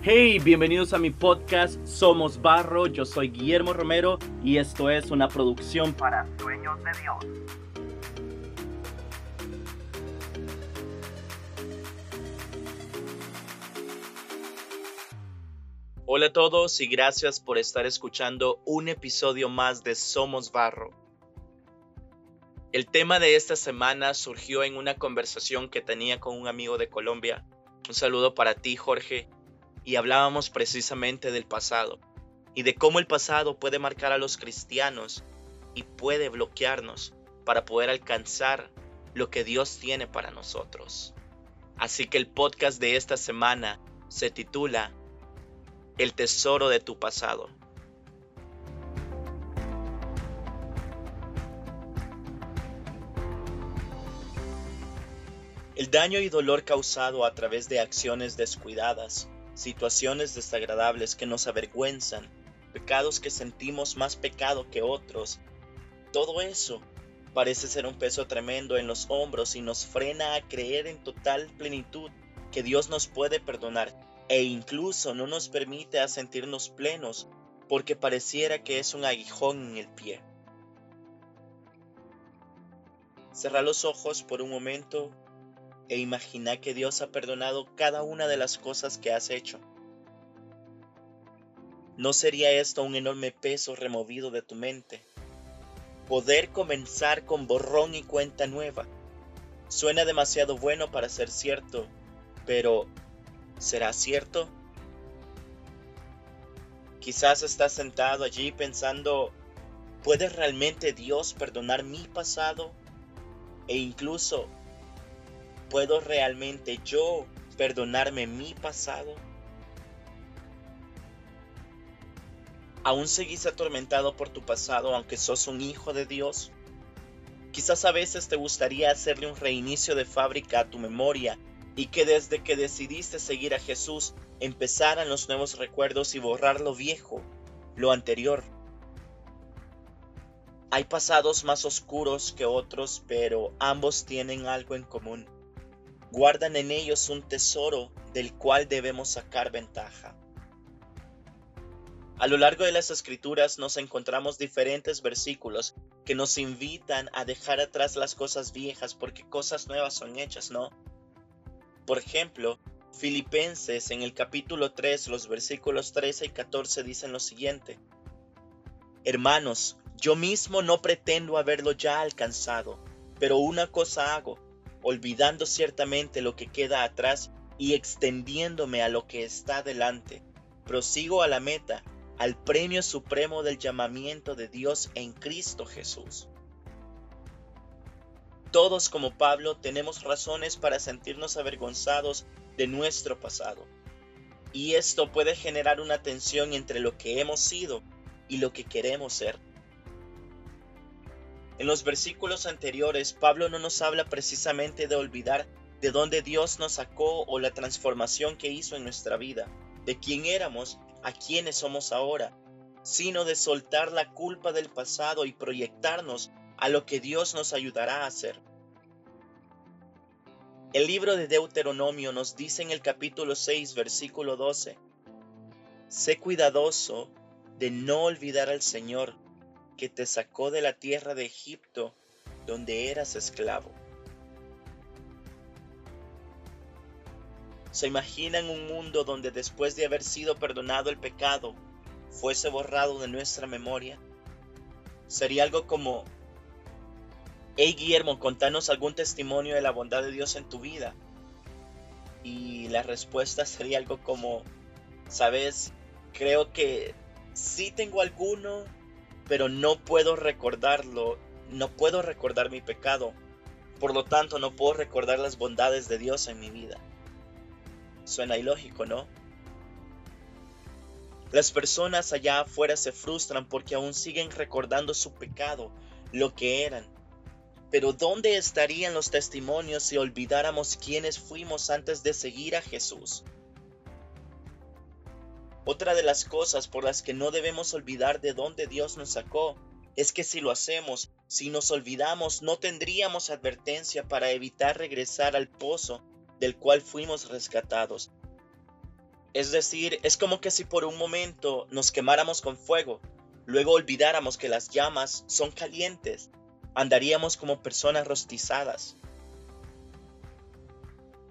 Hey, bienvenidos a mi podcast Somos Barro. Yo soy Guillermo Romero y esto es una producción para Sueños de Dios. Hola a todos y gracias por estar escuchando un episodio más de Somos Barro. El tema de esta semana surgió en una conversación que tenía con un amigo de Colombia. Un saludo para ti, Jorge y hablábamos precisamente del pasado y de cómo el pasado puede marcar a los cristianos y puede bloquearnos para poder alcanzar lo que Dios tiene para nosotros. Así que el podcast de esta semana se titula El tesoro de tu pasado. El daño y dolor causado a través de acciones descuidadas situaciones desagradables que nos avergüenzan, pecados que sentimos más pecado que otros. Todo eso parece ser un peso tremendo en los hombros y nos frena a creer en total plenitud que Dios nos puede perdonar e incluso no nos permite a sentirnos plenos porque pareciera que es un aguijón en el pie. Cerra los ojos por un momento e imagina que Dios ha perdonado cada una de las cosas que has hecho. ¿No sería esto un enorme peso removido de tu mente? Poder comenzar con borrón y cuenta nueva. Suena demasiado bueno para ser cierto, pero ¿será cierto? Quizás estás sentado allí pensando, ¿puede realmente Dios perdonar mi pasado? E incluso ¿Puedo realmente yo perdonarme mi pasado? ¿Aún seguís atormentado por tu pasado aunque sos un hijo de Dios? Quizás a veces te gustaría hacerle un reinicio de fábrica a tu memoria y que desde que decidiste seguir a Jesús empezaran los nuevos recuerdos y borrar lo viejo, lo anterior. Hay pasados más oscuros que otros, pero ambos tienen algo en común guardan en ellos un tesoro del cual debemos sacar ventaja. A lo largo de las escrituras nos encontramos diferentes versículos que nos invitan a dejar atrás las cosas viejas porque cosas nuevas son hechas, ¿no? Por ejemplo, Filipenses en el capítulo 3, los versículos 13 y 14 dicen lo siguiente. Hermanos, yo mismo no pretendo haberlo ya alcanzado, pero una cosa hago olvidando ciertamente lo que queda atrás y extendiéndome a lo que está delante. Prosigo a la meta, al premio supremo del llamamiento de Dios en Cristo Jesús. Todos como Pablo tenemos razones para sentirnos avergonzados de nuestro pasado. Y esto puede generar una tensión entre lo que hemos sido y lo que queremos ser. En los versículos anteriores, Pablo no nos habla precisamente de olvidar de dónde Dios nos sacó o la transformación que hizo en nuestra vida, de quién éramos a quiénes somos ahora, sino de soltar la culpa del pasado y proyectarnos a lo que Dios nos ayudará a hacer. El libro de Deuteronomio nos dice en el capítulo 6, versículo 12, Sé cuidadoso de no olvidar al Señor, que te sacó de la tierra de Egipto, donde eras esclavo. ¿Se imaginan un mundo donde después de haber sido perdonado el pecado, fuese borrado de nuestra memoria? Sería algo como, hey Guillermo, contanos algún testimonio de la bondad de Dios en tu vida. Y la respuesta sería algo como, sabes, creo que sí tengo alguno, pero no puedo recordarlo, no puedo recordar mi pecado, por lo tanto no puedo recordar las bondades de Dios en mi vida. Suena ilógico, ¿no? Las personas allá afuera se frustran porque aún siguen recordando su pecado, lo que eran. Pero ¿dónde estarían los testimonios si olvidáramos quiénes fuimos antes de seguir a Jesús? Otra de las cosas por las que no debemos olvidar de dónde Dios nos sacó es que si lo hacemos, si nos olvidamos, no tendríamos advertencia para evitar regresar al pozo del cual fuimos rescatados. Es decir, es como que si por un momento nos quemáramos con fuego, luego olvidáramos que las llamas son calientes, andaríamos como personas rostizadas.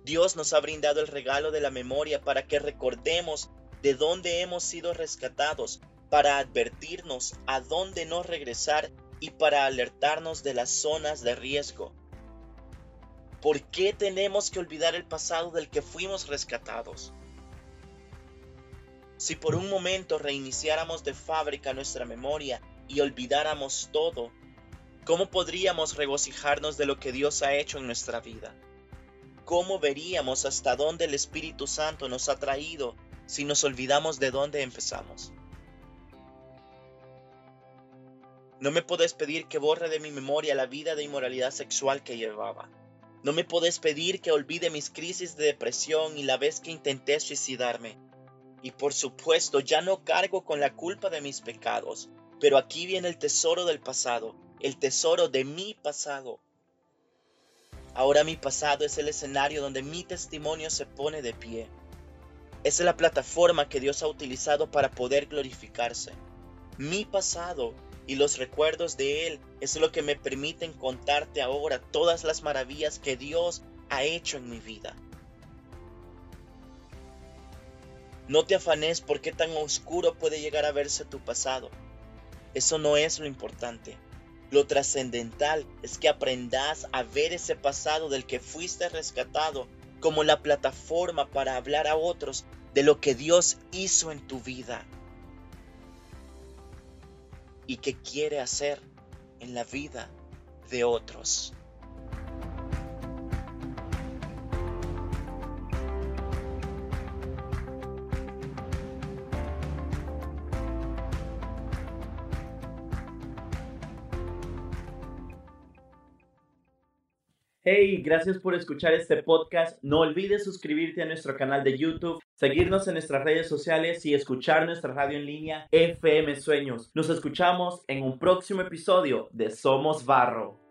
Dios nos ha brindado el regalo de la memoria para que recordemos de dónde hemos sido rescatados, para advertirnos a dónde no regresar y para alertarnos de las zonas de riesgo. ¿Por qué tenemos que olvidar el pasado del que fuimos rescatados? Si por un momento reiniciáramos de fábrica nuestra memoria y olvidáramos todo, ¿cómo podríamos regocijarnos de lo que Dios ha hecho en nuestra vida? ¿Cómo veríamos hasta dónde el Espíritu Santo nos ha traído si nos olvidamos de dónde empezamos? No me puedes pedir que borre de mi memoria la vida de inmoralidad sexual que llevaba. No me puedes pedir que olvide mis crisis de depresión y la vez que intenté suicidarme. Y por supuesto ya no cargo con la culpa de mis pecados, pero aquí viene el tesoro del pasado, el tesoro de mi pasado. Ahora mi pasado es el escenario donde mi testimonio se pone de pie. Es la plataforma que Dios ha utilizado para poder glorificarse. Mi pasado y los recuerdos de Él es lo que me permiten contarte ahora todas las maravillas que Dios ha hecho en mi vida. No te afanes por qué tan oscuro puede llegar a verse tu pasado. Eso no es lo importante. Lo trascendental es que aprendas a ver ese pasado del que fuiste rescatado como la plataforma para hablar a otros de lo que Dios hizo en tu vida y que quiere hacer en la vida de otros. Hey, gracias por escuchar este podcast. No olvides suscribirte a nuestro canal de YouTube, seguirnos en nuestras redes sociales y escuchar nuestra radio en línea FM Sueños. Nos escuchamos en un próximo episodio de Somos Barro.